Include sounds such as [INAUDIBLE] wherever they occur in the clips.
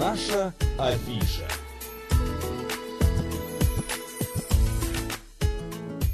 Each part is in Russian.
Наша афиша.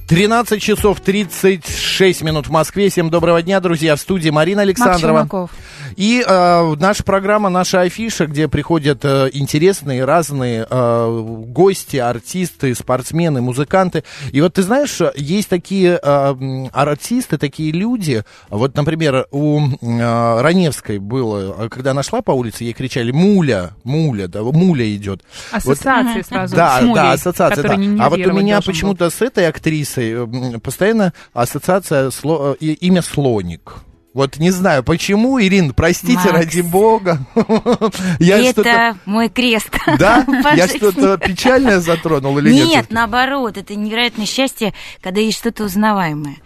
13 часов 36 минут в Москве. Всем доброго дня, друзья. В студии Марина Александрова. И э, наша программа, наша афиша, где приходят э, интересные, разные э, гости, артисты, спортсмены, музыканты. И вот ты знаешь, есть такие э, артисты, такие люди. Вот, например, у э, Раневской было, когда она шла по улице, ей кричали «Муля, Муля, да, Муля идет». Ассоциации вот, сразу. Да, с мулей, да, ассоциация, да. А вот у меня почему-то с этой актрисой постоянно ассоциация сло, имя слоник. Вот не знаю, почему, Ирина, простите, Макс. ради бога. [LAUGHS] Я это мой крест. [LAUGHS] Да? [LAUGHS] Я что-то печальное затронул или нет? Нет, наоборот, это невероятное счастье, когда есть что-то узнаваемое.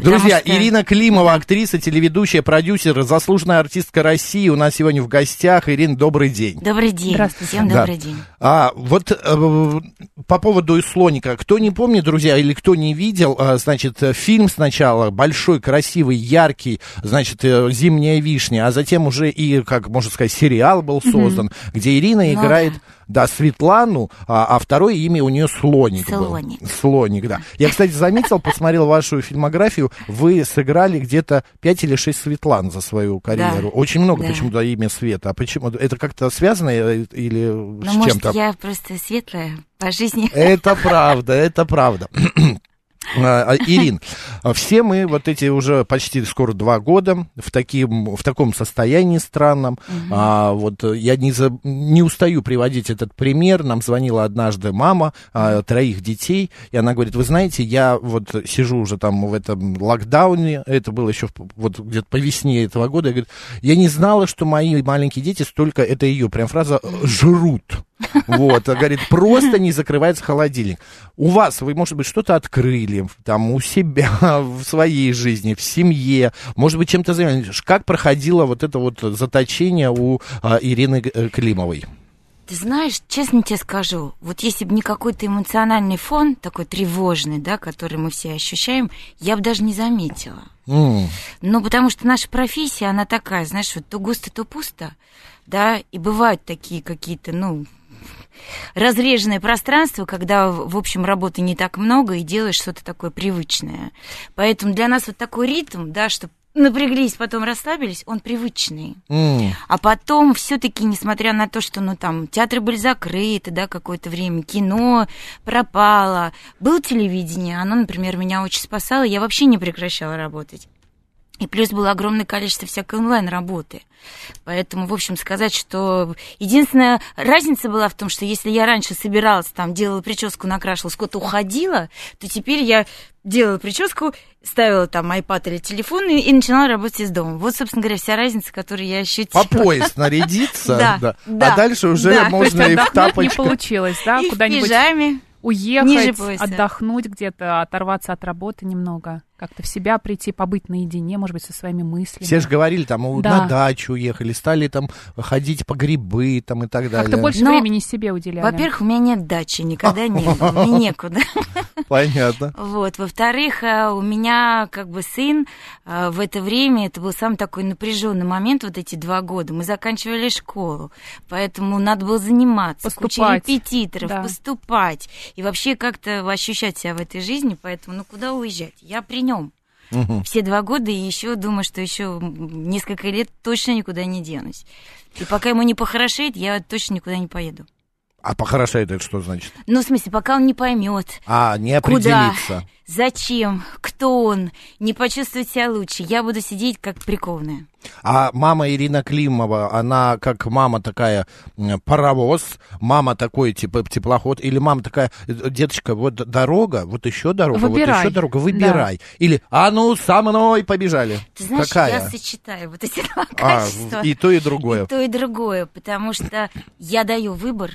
Друзья, что... Ирина Климова, актриса, телеведущая, продюсер, заслуженная артистка России, у нас сегодня в гостях. Ирина, добрый день. Добрый день. Здравствуйте. Всем да. добрый день. А, вот э, по поводу слоника. Кто не помнит, друзья, или кто не видел, э, значит, фильм сначала большой, красивый, яркий, значит, э, «Зимняя вишня», а затем уже и, как можно сказать, сериал был создан, mm-hmm. где Ирина ну, играет... Да да, Светлану, а, а второе имя у нее Слоник Слоник. был. Слоник, да. Я, кстати, заметил, посмотрел вашу фильмографию, вы сыграли где-то 5 или 6 Светлан за свою карьеру. Да. Очень много да. почему-то имя Света. А почему? Это как-то связано э, или ну, с может, чем-то? я просто светлая по жизни. Это правда, это правда. [CLEARS THROAT] А, Ирин, все мы вот эти уже почти скоро два года в, таким, в таком состоянии странном. Угу. А, вот я не, за, не устаю приводить этот пример. Нам звонила однажды мама а, троих детей, и она говорит, вы знаете, я вот сижу уже там в этом локдауне, это было еще вот где-то по весне этого года, я, говорит, я не знала, что мои маленькие дети столько, это ее прям фраза, жрут. [LAUGHS] Вот, говорит, просто не закрывается холодильник. У вас, вы, может быть, что-то открыли, там, у себя, [LAUGHS] в своей жизни, в семье, может быть, чем-то занимались. Как проходило вот это вот заточение у а, Ирины э, Климовой? Ты знаешь, честно тебе скажу, вот если бы не какой-то эмоциональный фон, такой тревожный, да, который мы все ощущаем, я бы даже не заметила. Mm. Ну, потому что наша профессия, она такая, знаешь, вот то густо, то пусто, да, и бывают такие какие-то, ну, разреженное пространство, когда, в общем, работы не так много и делаешь что-то такое привычное. Поэтому для нас вот такой ритм, да, что напряглись, потом расслабились, он привычный. Mm. А потом все-таки, несмотря на то, что ну там театры были закрыты, да, какое-то время, кино пропало, было телевидение, оно, например, меня очень спасало, я вообще не прекращала работать. И плюс было огромное количество всякой онлайн-работы. Поэтому, в общем, сказать, что единственная разница была в том, что если я раньше собиралась, там, делала прическу, накрашивалась, куда-то уходила, то теперь я делала прическу, ставила там iPad или телефон и, и начинала работать из дома. Вот, собственно говоря, вся разница, которую я ощутила. По [LAUGHS] пояс нарядиться, да, да. да. А дальше уже да, можно и в [LAUGHS] тапочках. не получилось, да, и куда-нибудь уехать, отдохнуть где-то, оторваться от работы немного как-то в себя прийти, побыть наедине, может быть, со своими мыслями. Все же говорили, там, Да. на дачу уехали, стали там ходить по грибы там и так далее. Как-то больше Но, времени себе уделяли. Во-первых, у меня нет дачи, никогда не было, мне [LAUGHS] некуда. Понятно. Вот. Во-вторых, э, у меня как бы сын э, в это время, это был самый такой напряженный момент, вот эти два года. Мы заканчивали школу, поэтому надо было заниматься, куча репетиторов, Да. поступать и вообще как-то ощущать себя в этой жизни. Поэтому, ну куда уезжать? Я при нем. Мгм. Все два года и еще думаю, что еще несколько лет точно никуда не денусь. И пока ему не похорошеет, я точно никуда не поеду. А похорошает это что значит? Ну, в смысле, пока он не поймет, А, не Куда? определиться. Зачем? Кто он? Не почувствовать себя лучше. Я буду сидеть как прикованная. А мама Ирина Климова, она как мама такая паровоз, мама такой типа теплоход, или мама такая, э, деточка, вот дорога, вот еще дорога, вот Выбирай. еще дорога, выбирай. Или, а ну, со мной побежали. Ты знаешь, Какая? я сочетаю вот эти два А, качества. и то, и другое. И то, и другое, потому что я даю выбор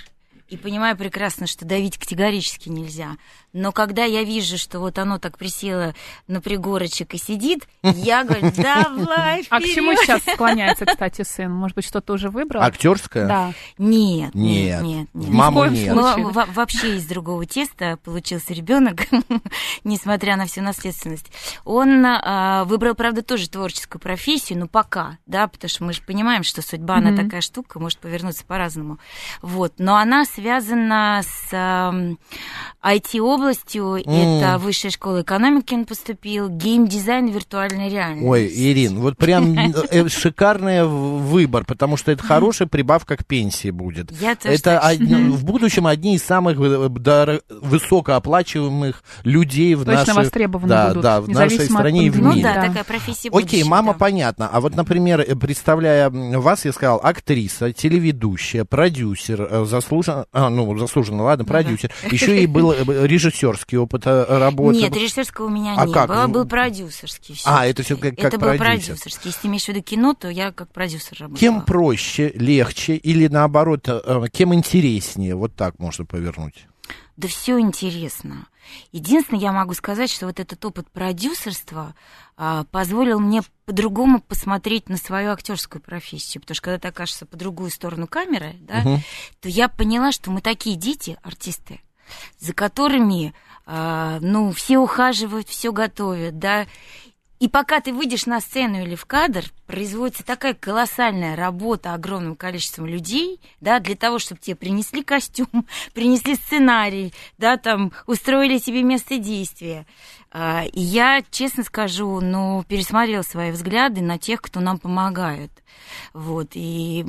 и понимаю прекрасно, что давить категорически нельзя. Но когда я вижу, что вот оно так присело на пригорочек и сидит, я говорю, [LAUGHS] давай А к чему сейчас склоняется, кстати, сын? Может быть, что-то уже выбрал? Актерская? Да. Нет, Нет. нет, нет. Маму нет. во- вообще из другого теста получился ребенок, [LAUGHS] несмотря на всю наследственность. Он а, выбрал, правда, тоже творческую профессию, но пока, да, потому что мы же понимаем, что судьба, она Мгм. такая штука, может повернуться по-разному. Вот, но она связана с ам, IT-областью, это высшая школа экономики он поступил, геймдизайн виртуальная реальность. Ой, Ирин, вот прям э, шикарный выбор, потому что это хорошая прибавка к пенсии будет. Я тоже Это так од- в будущем одни из самых э, дор- высокооплачиваемых людей в Точно нашей, востребованы да, будут, да, в нашей стране и в пандемии. Ну мире. да, Да. такая профессия Окей, будущего, мама, понятно. А вот, например, э, представляя вас, я сказал, актриса, телеведущая, продюсер, заслуженно, а, ну, заслуженно, ладно, продюсер. Еще и был э, режиссерский опыт э, работы. Нет, режиссерского у меня А не как? было, был продюсерский. А, всё-таки. это всё как- как Это был продюсер. продюсерский. Если ты имеешь в виду кино, то я как продюсер работала. Кем проще, легче или наоборот, э, кем интереснее? Вот так можно повернуть. Да все интересно. Единственное, я могу сказать, что вот этот опыт продюсерства а, позволил мне по-другому посмотреть на свою актерскую профессию. Потому что когда ты окажешься по другую сторону камеры, да, Мгм. то я поняла, что мы такие дети, артисты, за которыми, а, ну, все ухаживают, все готовят, да. И пока ты выйдешь на сцену или в кадр, производится такая колоссальная работа огромным количеством людей, да, для того, чтобы тебе принесли костюм, [LAUGHS] принесли сценарий, да, там, устроили тебе место действия. А, И я, честно скажу, ну, пересмотрела свои взгляды на тех, кто нам помогает. Вот, и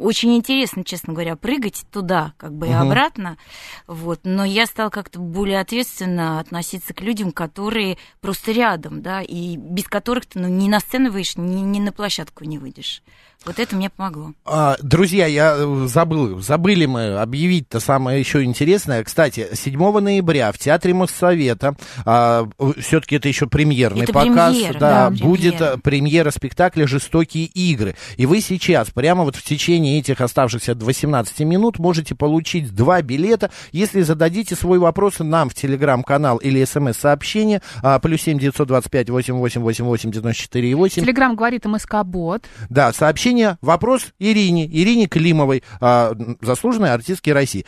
очень интересно, честно говоря, прыгать туда, как бы и Мгм. обратно. Вот, но я стала как-то более ответственно относиться к людям, которые просто рядом, да, и без которых ты ну, ни на сцену выйдешь, ни, ни на площадку не выйдешь. Вот это мне помогло. А, друзья, я э, забыл, забыли мы объявить-то самое еще интересное. Кстати, 7 ноября в Театре Моссовета, все-таки это еще премьерный Это показ, премьера, да, да, будет премьера. э, премьера спектакля «Жестокие игры». И вы сейчас, прямо вот в течение этих оставшихся 18 минут, можете получить два билета, если зададите свой вопрос нам в телеграм-канал или смс-сообщение, а, плюс 7 925 8888 94 8. Телеграм говорит МСК-бот. Да, сообщение, вопрос Ирине, Ирине Климовой, а, заслуженной артистке России.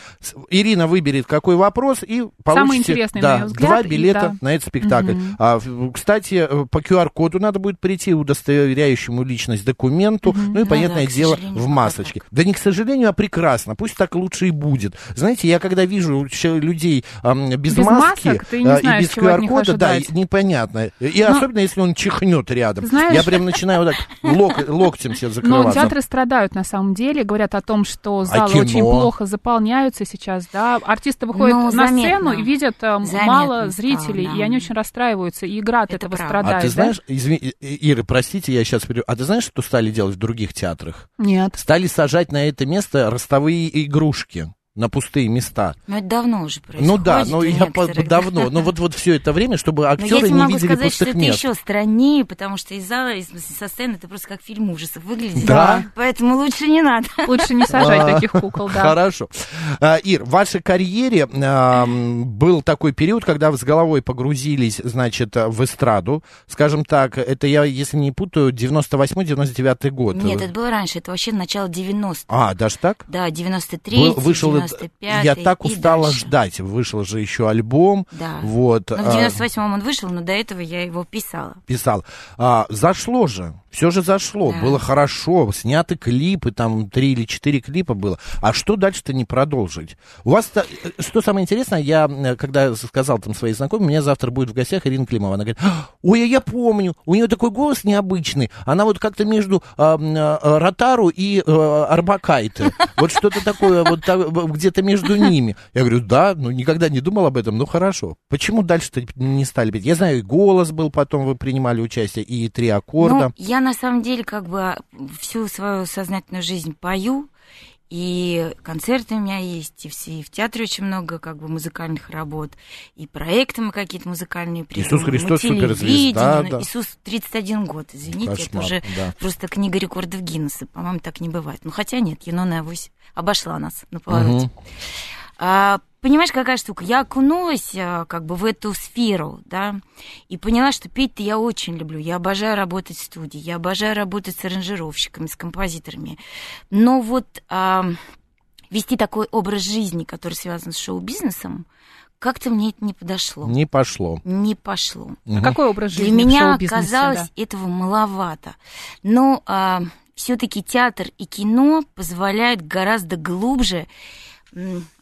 Ирина выберет какой вопрос и получите да, взгляд, два и билета да. на этот спектакль. А, в- кстати, э, по QR-коду надо будет прийти удостоверяющему личность документу, ну и, Ну понятное да, дело, в масочке. Да не к сожалению, а прекрасно, пусть так лучше и будет. Знаете, я когда вижу людей без, Без маски масок, ты не а, знаешь, и без QR-кода, да, и непонятно. И Но- особенно, если он чихнет рядом. Знаешь- Я прям начинаю вот так лок- локтем себе Но закрываться. театры страдают на самом деле, говорят о том, что А залы кино? очень плохо заполняются сейчас, да. Артисты выходят Ну, на заметно. сцену и видят э, Заметно мало стало, зрителей, да. и они очень расстраиваются, и игра от Это этого правда. страдает. А ты да? знаешь, извини, И- Ира, простите, я сейчас перейду. А ты знаешь, что стали делать в других театрах? Нет. Стали сажать на это место ростовые игрушки на пустые места. Но это давно уже происходит. ну да, ну у я по- давно. Но вот, вот все это время, чтобы Но я актеры не могу видели сказать, что пустых это мест. еще страннее, потому что из зала, из, со сцены это просто как фильм ужасов выглядит. Да. Поэтому лучше не надо. Лучше не сажать А, таких кукол, да. Хорошо. А, Ир, в вашей карьере был такой период, когда вы с головой погрузились, значит, в эстраду. Скажем так, это я, если не путаю, 98-99 год. Нет, это было раньше, это вообще начало 90-х. А, даже так? Да, 93 Вы- вышел, 95 я так устала дальше. ждать. Вышел же еще альбом. Да. Вот. Ну, в а, 98-м он вышел, но до этого я его писала. писал. А, зашло же. Все же зашло. Да. Было хорошо. Сняты клипы, там три или четыре клипа было. А что дальше-то не продолжить? У вас -то, э, что самое интересное, я э, когда сказал там своей знакомой, у меня завтра будет в гостях Ирина Климова. Она говорит, ой, а я помню, у нее такой голос необычный. Она вот как-то между а, м, а, Ротару и а, Арбакайте. Вот что-то такое, вот так, где-то между ними. Я говорю, да, ну никогда не думал об этом, ну хорошо. Почему дальше-то не стали петь? Я знаю, и голос был, потом вы принимали участие, и три аккорда. Ну, я на самом деле как бы всю свою сознательную жизнь пою, и концерты у меня есть, и, все, и в театре очень много как бы музыкальных работ, и проекты мы какие-то музыкальные Иисус придумываем, Христос суперзвезда, да. Иисус 31 год, извините, это Кошмар, уже да. просто книга рекордов Гиннесса, по-моему, так не бывает. Ну, хотя нет, Юнона Авось обошла нас на повороте. А понимаешь, какая штука? Я окунулась э, как бы в эту сферу, да, и поняла, что петь-то я очень люблю. Я обожаю работать в студии, я обожаю работать с аранжировщиками, с композиторами. Но вот а, вести такой образ жизни, который связан с шоу-бизнесом, как-то мне это не подошло. Не пошло. Не пошло. А какой образ жизни Для меня шоу-бизнесе, казалось да? этого маловато. Но а, все-таки театр и кино позволяют гораздо глубже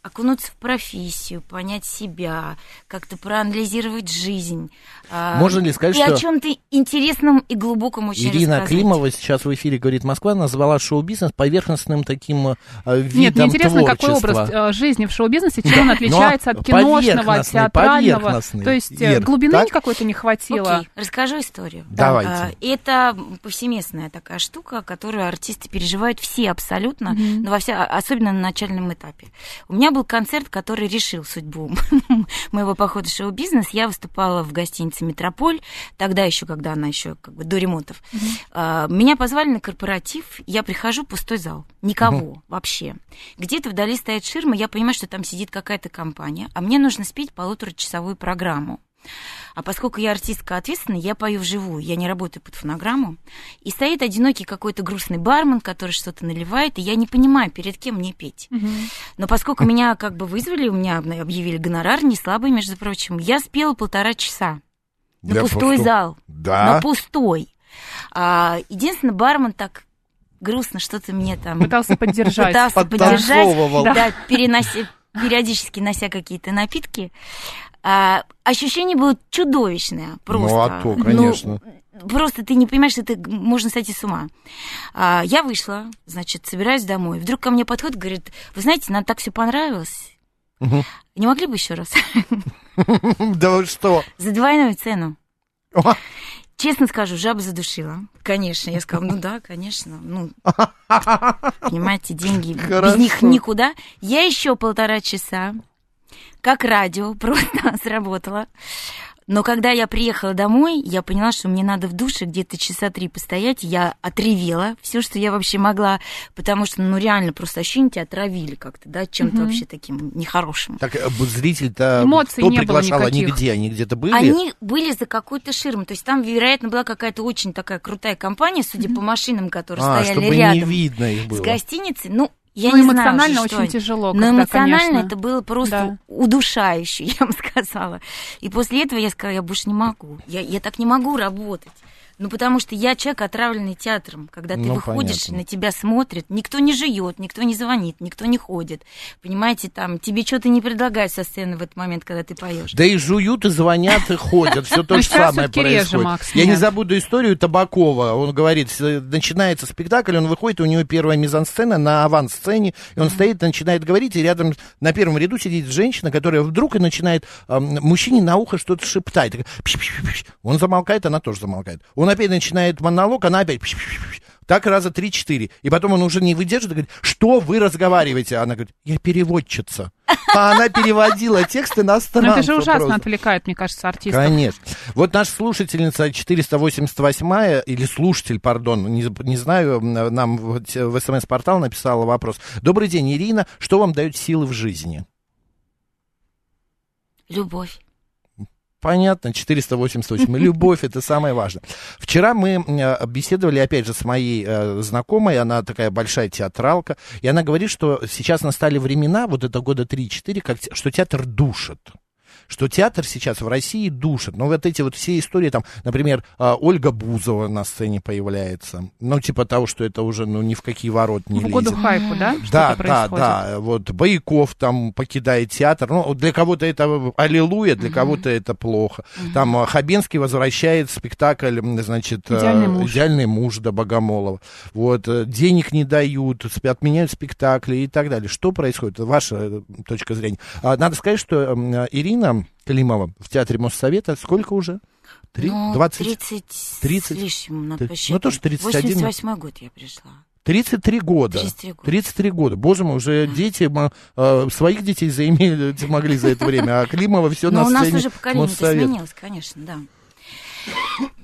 окунуться в профессию, понять себя, как-то проанализировать жизнь. а, Можно ли сказать, и что о чем-то интересном и глубоком очень Ирина рассказать. Климова сейчас в эфире «Говорит Москва» назвала шоу-бизнес поверхностным таким э, видом Нет, мне интересно, какой творчества. образ э, жизни в шоу-бизнесе, чем он [LAUGHS] отличается Ну, от киношного, от театрального. То есть э, Ир, глубины так? какой-то не хватило. Окей, расскажу историю. Давайте. А, Это повсеместная такая штука, которую артисты переживают все абсолютно, но во вся, особенно на начальном этапе. У меня был концерт, который решил судьбу [LAUGHS] моего похода в шоу-бизнес. Я выступала в гостинице «Метрополь», тогда еще, когда она еще как бы до ремонтов. А, Меня позвали на корпоратив, я прихожу, пустой зал. Никого вообще. Где-то вдали стоит ширма, я понимаю, что там сидит какая-то компания, а мне нужно спеть полуторачасовую программу. А поскольку я артистка ответственная, я пою вживую, я не работаю под фонограмму. И стоит одинокий какой-то грустный бармен, который что-то наливает, и я не понимаю, перед кем мне петь. Но поскольку меня как бы вызвали, у меня обна- объявили гонорар, не слабый, между прочим, я спела полтора часа. На Для пустой пусто- зал. Да? На пустой. А, единственное, бармен так грустно что-то мне там Пытался поддержать. пытался поддержать, да, перенося, периодически нося какие-то напитки. А, ощущение было чудовищное просто. Ну, а то, Ну, конечно. просто ты не понимаешь, что ты можно сойти с ума. А, я вышла, значит, собираюсь домой. Вдруг ко мне подходит, говорит, вы знаете, нам так все понравилось. Мгм. Не могли бы еще раз? [LAUGHS] Да вы что? За двойную цену. Честно скажу, жаба задушила. Конечно. Я сказала, ну да, конечно. Ну, [LAUGHS] понимаете, деньги Хорошо. без них никуда. Я еще полтора часа, как радио, [LAUGHS] просто сработала. Но когда я приехала домой, я поняла, что мне надо в душе где-то часа три постоять. Я отревела все, что я вообще могла, потому что, ну, реально, просто ощущение тебя отравили как-то, да, чем-то вообще таким нехорошим. Так э, зритель-то Эмоций кто не было приглашал? Они никаких. где? Они где-то были? Они были за какой-то ширмой. То есть там, вероятно, была какая-то очень такая крутая компания, судя по машинам, которые а, стояли чтобы рядом не видно их с было. гостиницей. Ну, я Ну, не эмоционально знаю, очень что тяжело, Но когда, эмоционально конечно. это было просто Да. удушающе, [LAUGHS] я вам сказала. И после этого я сказала, я больше не могу. Я, я так не могу работать. Ну, потому что я человек, отравленный театром. Когда ты Ну, выходишь, понятно. на тебя смотрят, никто не жует, никто не звонит, никто не ходит. Понимаете, там тебе что-то не предлагают со сцены в этот момент, когда ты поешь. Да и жуют, и звонят, и ходят. Все то Ну, же самое происходит. Я не забуду историю Табакова. Он говорит, с- начинается спектакль, он выходит, у него первая мизансцена на авансцене, и он стоит, начинает говорить, и рядом на первом ряду сидит женщина, которая вдруг и начинает мужчине на ухо что-то шептать. Он замолкает, она тоже замолкает. Он опять начинает монолог, она опять так раза три-четыре. И потом он уже не выдерживает и говорит, что вы разговариваете? Она говорит, я переводчица. А она переводила текст Ну, иностранцу это же ужасно просто. отвлекает, мне кажется, артистов. Конечно. Вот наша слушательница 488 или слушатель, пардон, не, не знаю, нам в смс-портал написала вопрос. Добрый день, Ирина. Что вам дает силы в жизни? Любовь. Понятно, 488. Любовь это самое важное. Вчера мы э, беседовали, опять же, с моей э, знакомой, она такая большая театралка, и она говорит, что сейчас настали времена, вот это года 3-4, как, что театр душит. Что театр сейчас в России душит. Но вот эти вот все истории, там, например, э, Ольга Бузова на сцене появляется. Ну, типа того, что это уже ну, ни в какие ворот не В году лезет. хайпу, да? Да, да, да. Вот Бояков там покидает театр. Ну, для кого-то это аллилуйя, для кого-то это плохо. Там э, Хабенский возвращает спектакль, значит, э, «Идеальный муж». «Идеальный муж» до Богомолова. Вот, э, денег не дают, отменяют спектакли и так далее. Что происходит? Ваша э, точка зрения. А, Надо сказать, что м, Ирина Климова в театре Моссовета сколько уже? Три? Ну, 20? 30, 30? с лишним, надо Ты- ну, посчитать. тоже 31. 88 год я пришла. 33 года. 33 года. 33 года. Боже мой, уже дети, э, своих детей заимели, [LAUGHS] могли за это время, а Климова все Но на у нас сцене уже поколение изменилось, конечно, да.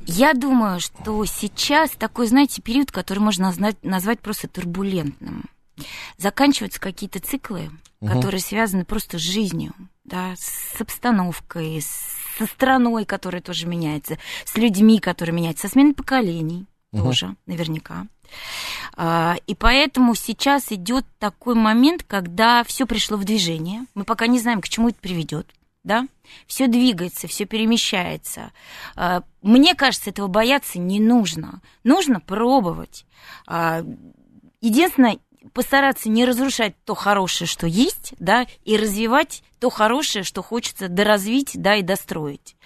Я думаю, что сейчас такой, знаете, период, который можно назвать, назвать просто турбулентным. Заканчиваются какие-то циклы, угу. которые связаны просто с жизнью, да, с обстановкой, со страной, которая тоже меняется, с людьми, которые меняются, со сменой поколений угу. тоже, наверняка. А, и поэтому сейчас идет такой момент, когда все пришло в движение. Мы пока не знаем, к чему это приведет. Да? Все двигается, все перемещается. А, мне кажется, этого бояться не нужно. Нужно пробовать. А, единственное, постараться не разрушать то хорошее, что есть, да, и развивать то хорошее, что хочется доразвить, да, и достроить.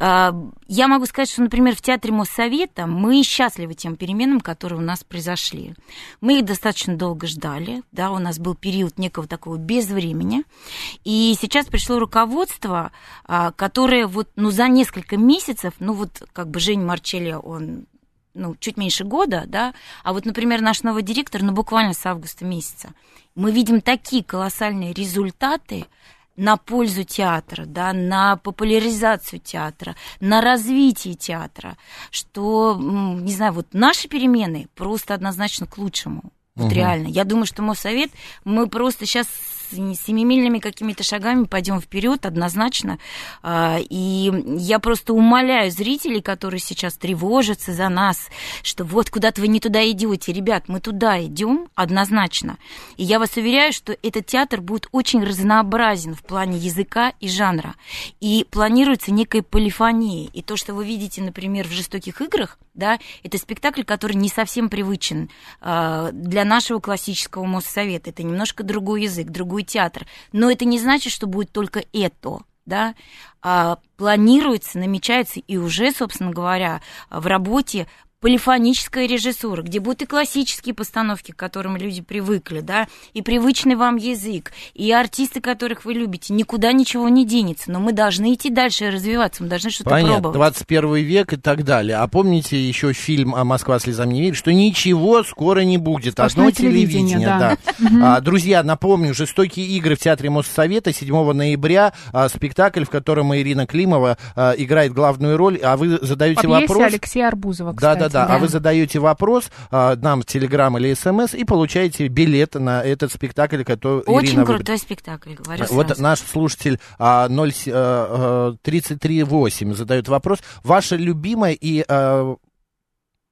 А, я могу сказать, что, например, в Театре Моссовета мы счастливы тем переменам, которые у нас произошли. Мы их достаточно долго ждали, да, у нас был период некого такого безвремени, и сейчас пришло руководство, а, которое вот, ну, за несколько месяцев, ну, вот, как бы Жень Марчелли, он ну, чуть меньше года, да, а вот, например, наш новый директор, ну, буквально с августа месяца, мы видим такие колоссальные результаты на пользу театра, да, на популяризацию театра, на развитие театра, что, не знаю, вот наши перемены просто однозначно к лучшему. Вот угу. реально. Я думаю, что Моссовет, мы просто сейчас семимильными какими-то шагами пойдем вперед однозначно. А, и я просто умоляю зрителей, которые сейчас тревожатся за нас, что вот куда-то вы не туда идете. Ребят, мы туда идем однозначно. И я вас уверяю, что этот театр будет очень разнообразен в плане языка и жанра. И планируется некая полифония. И то, что вы видите, например, в «Жестоких играх», да, это спектакль, который не совсем привычен э, для нашего классического Моссовета. Это немножко другой язык, другой театр. Но это не значит, что будет только это да, а, планируется, намечается и уже, собственно говоря, в работе полифоническая режиссура, где будут и классические постановки, к которым люди привыкли, да, и привычный вам язык, и артисты, которых вы любите, никуда ничего не денется, но мы должны идти дальше и развиваться, мы должны что-то Понятно, пробовать. 21 век и так далее. А помните еще фильм «А Москва слезам не верит», что ничего скоро не будет, Сплошное одно телевидение, телевидение да. да. А, друзья, напомню, «Жестокие игры» в Театре Моссовета 7 ноября, а, спектакль, в котором Ирина Климова а, играет главную роль, а вы задаете По вопрос... Алексея Арбузова, кстати. Да, да, да, а вы задаете вопрос а, нам в Телеграм или СМС и получаете билет на этот спектакль, который Очень Ирина крутой выберет. спектакль, говорю Вот сразу. наш слушатель а, 0, а, 338 задает вопрос. Ваша любимая и а,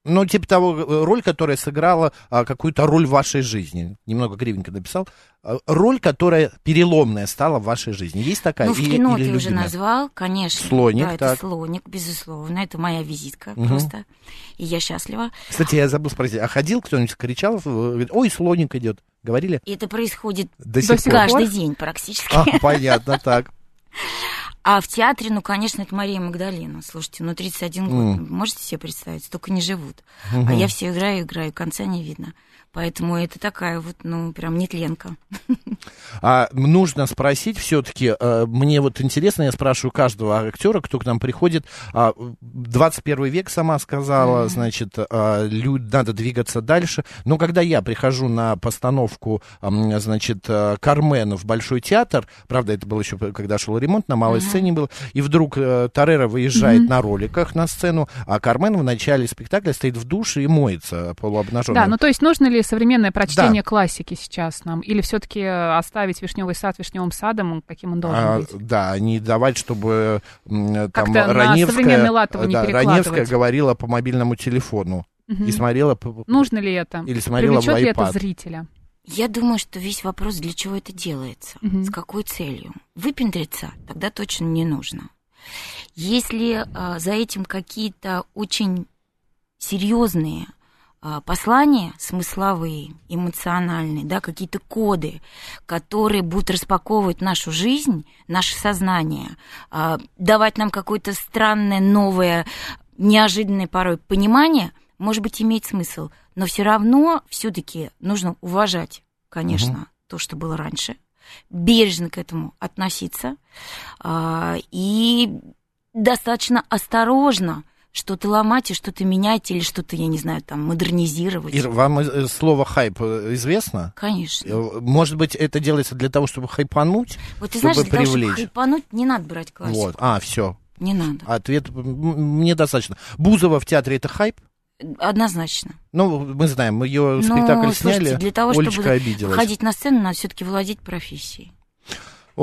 ну, типа того, э, роль, которая сыграла а, какую-то роль в вашей жизни. Немного кривенько написал. А, роль, которая переломная стала в вашей жизни. Есть такая? Ну, в кино или, ты уже назвал, конечно. Слоник, да, так. это слоник, безусловно. Это моя визитка угу. просто. И я счастлива. Кстати, я забыл спросить, а ходил кто-нибудь, кричал, говорит, ой, слоник идет. Говорили? Это происходит До сих каждый пор? день практически. А, понятно, так. [LAUGHS] А в театре, ну, конечно, это Мария Магдалина. Слушайте, ну, 31 год, mm. можете себе представить, столько не живут. Mm-hmm. А я все играю, играю, конца не видно. Поэтому это такая вот, ну, прям нетленка. А нужно спросить все-таки, э, мне вот интересно, я спрашиваю каждого актера, кто к нам приходит, 21 а, век сама сказала, mm-hmm. значит, а, надо двигаться дальше. Но когда я прихожу на постановку, значит, э, Кармен в Большой театр, правда, это было еще, когда шел ремонт, на малой mm-hmm. сцене был, и вдруг э, Тарера выезжает mm-hmm. на роликах на сцену, а Кармен в начале спектакля стоит в душе и моется полуобнаженным. Да, ну то есть нужно ли современное прочтение да. классики сейчас нам? Или все-таки оставить вишневый сад вишневым садом, каким он должен а, быть? Да, не давать, чтобы там Раневская, да, Раневская говорила по мобильному телефону угу. и смотрела... Нужно ли это? Или смотрела Привлечет ли это зрителя? Я думаю, что весь вопрос, для чего это делается, угу. с какой целью. Выпендриться тогда точно не нужно. Если а, за этим какие-то очень серьезные послания смысловые, эмоциональные, да, какие-то коды, которые будут распаковывать нашу жизнь, наше сознание, а, давать нам какое-то странное, новое, неожиданное порой понимание, может быть, имеет смысл. Но все равно все-таки нужно уважать, конечно, угу. то, что было раньше, бережно к этому относиться а, и достаточно осторожно что-то ломать и что-то менять или что-то, я не знаю, там, модернизировать. Ир, вам э, слово хайп э, известно? Конечно. Э, может быть, это делается для того, чтобы хайпануть? Вот ты чтобы знаешь, для привлечь? того, чтобы хайпануть, не надо брать классику. Вот. А, все. Не надо. Ответ мне достаточно. Бузова в театре это хайп? Однозначно. Ну, мы знаем, мы ее спектакль сняли, слушайте, для того, Олечка чтобы обиделась. ходить на сцену, надо все-таки владеть профессией.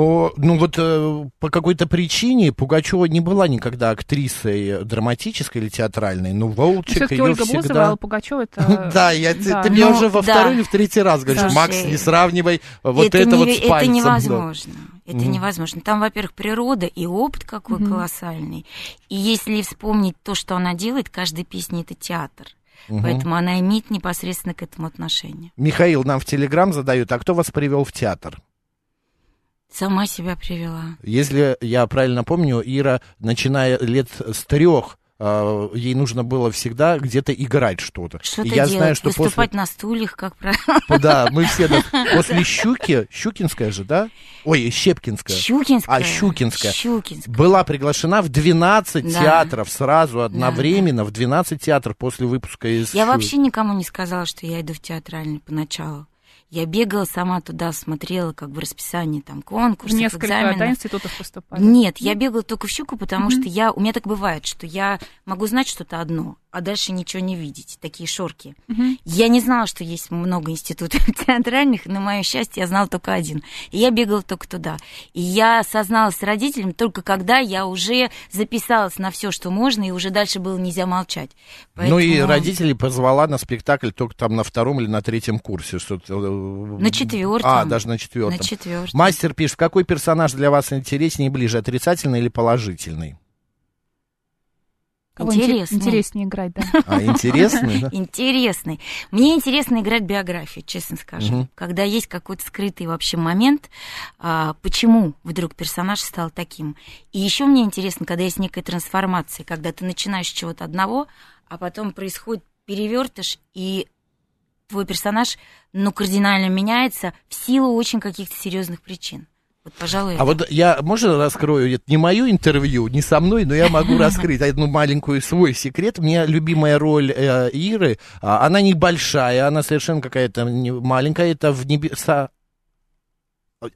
О, ну вот э, по какой-то причине Пугачева не была никогда актрисой драматической или театральной, но Волчек Все-таки ее Ольга всегда... Бузова, Алла Пугачева [LAUGHS] это... Да, я, ты- да. ты мне Ну, уже во да. второй или в третий раз говоришь, Слушай, Макс, не сравнивай вот это, это, вот с это да. невозможно. Это невозможно. Там, во-первых, природа и опыт какой колоссальный. И если вспомнить то, что она делает, каждая песня это театр. Поэтому она имеет непосредственно к этому отношение. Михаил нам в Телеграм задает, а кто вас привел в театр? Сама себя привела. Если я правильно помню, Ира, начиная лет с трех, э, ей нужно было всегда где-то играть что-то. Что-то я делать, знаю, что выступать на стульях, как правило. после... Да, мы все да, [LAUGHS] после Щуки, Щукинская же, да? Ой, Щепкинская. Щукинская. А, Щукинская. Щукинская. Была приглашена в 12 Да. театров сразу, одновременно, в 12 театров после выпуска из... Я вообще никому не сказала, что я иду в театральный поначалу. Я бегала сама туда, смотрела как бы расписание там конкурсов, несколько экзаменов. да, институтов поступали. Нет, я бегала только в щуку, потому Мгм. что я, у меня так бывает, что я могу знать что-то одно, а дальше ничего не видеть. Такие шорки. Мгм. Я не знала, что есть много институтов [LAUGHS] театральных, на мое счастье, я знала только один. И я бегала только туда. И я созналась с родителями только когда я уже записалась на все, что можно, и уже дальше было нельзя молчать. Ну и Поэтому родителей позвала на спектакль только там на втором или на третьем курсе. Что-то... э, На четвертом. А, даже на четвертом. На четвертом. Мастер пишет, какой персонаж для вас интереснее и ближе, отрицательный или положительный? Кого интер- Интересный. Интереснее играть, да. [LAUGHS] А, интересный, да? [LAUGHS] Интересный. Мне интересно играть биографию, честно скажу. Мгм. Когда есть какой-то скрытый вообще момент, а, почему вдруг персонаж стал таким. И еще мне интересно, когда есть некая трансформация, когда ты начинаешь с чего-то одного, а потом происходит перевертыш, и твой персонаж, ну, кардинально меняется в силу очень каких-то серьезных причин. Вот, пожалуй, А вот я, можно раскрою, это не мое интервью, не со мной, но я могу [LAUGHS] раскрыть одну маленькую свой секрет. Мне любимая роль э, Иры, а, она небольшая, она совершенно какая-то маленькая, это в небеса,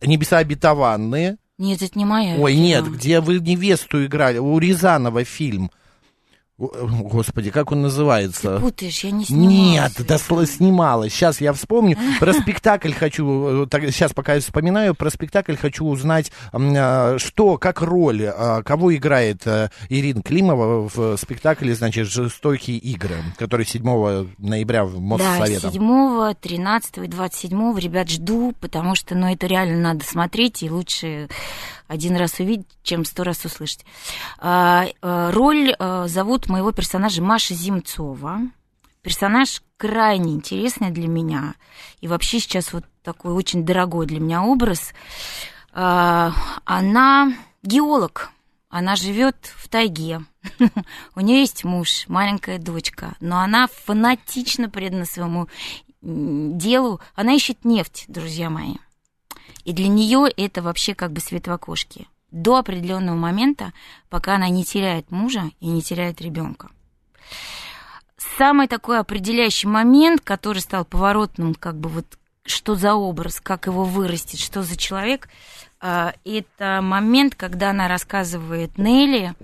небеса обетованные. Нет, это не моя. Ой, нет, где вы невесту играли, у Рязанова фильм. Господи, как он Ты называется? путаешь, я не снималась. Нет, да снималась. Сейчас я вспомню. [LAUGHS] Про спектакль хочу, сейчас пока я вспоминаю, про спектакль хочу узнать, а, что, как роль, а, кого играет Ирина Климова в спектакле, значит, «Жестокие игры», который 7 ноября в Да, Моссоветом. 7, 13 и 27, ребят, жду, потому что, ну, это реально надо смотреть, и лучше один раз увидеть, чем сто раз услышать. А, а, роль а, зовут моего персонажа Маша Зимцова. Персонаж крайне интересный для меня. И вообще сейчас вот такой очень дорогой для меня образ. А, Она геолог. Она живет в тайге. [LAUGHS] У нее есть муж, маленькая дочка, но она фанатично предана своему делу. Она ищет нефть, друзья мои. И для нее это вообще как бы свет в окошке. До определенного момента, пока она не теряет мужа и не теряет ребенка. Самый такой определяющий момент, который стал поворотным, как бы вот что за образ, как его вырастить, что за человек, а, это момент, когда она рассказывает Нелли,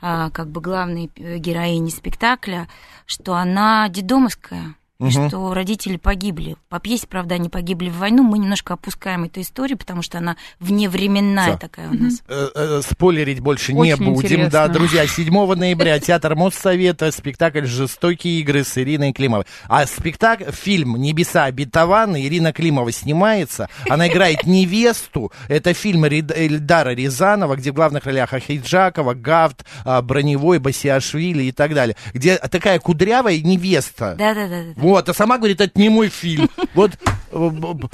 а, как бы главной героине спектакля, что она дедомовская, и Мгм. что родители погибли. По пьесе, правда, они погибли в войну. Мы немножко опускаем эту историю, потому что она вневременная Да. такая у нас. Э, э, Спойлерить больше не Очень будем. интересно. Да, друзья, 7 ноября Театр Моссовета, спектакль «Жестокие игры» с Ириной Климовой. А спектакль, фильм «Небеса обетованные», Ирина Климова снимается, она играет [LAUGHS] невесту. Это фильм Эльдара Рязанова, где в главных ролях Ахиджакова, Гафт, а, Броневой, Басиашвили и так далее. Где такая кудрявая невеста. Да-да-да. Вот, а сама говорит, это не мой фильм. Вот э,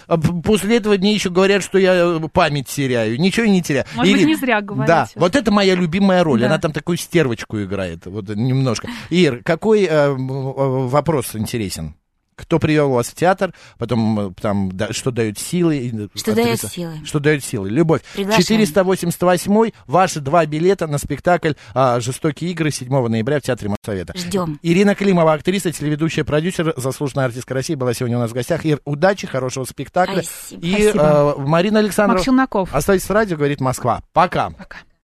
а после этого мне еще говорят, что я э, память теряю. Ничего не теряю. Может быть, Ирин, не зря говорите. Да, вот это моя любимая роль. Да. Она там такую стервочку играет. Вот немножко. Ир, какой э, э, вопрос интересен? Кто привел вас в театр, потом э, там, да, что дает силы? Что дает силы? Что дает силы? Любовь. Приглашаем. 488 ваши два билета на спектакль а, «Жестокие игры» 7 ноября в Театре Моссовета. Ждем. Ирина Климова, актриса, телеведущая, продюсер, заслуженная артистка России, была сегодня у нас в гостях. Ир, удачи, хорошего спектакля. Спасибо. И Спасибо. э, Марина Александровна, Макс Челноков. оставайтесь с радио, говорит Москва. Пока. Пока.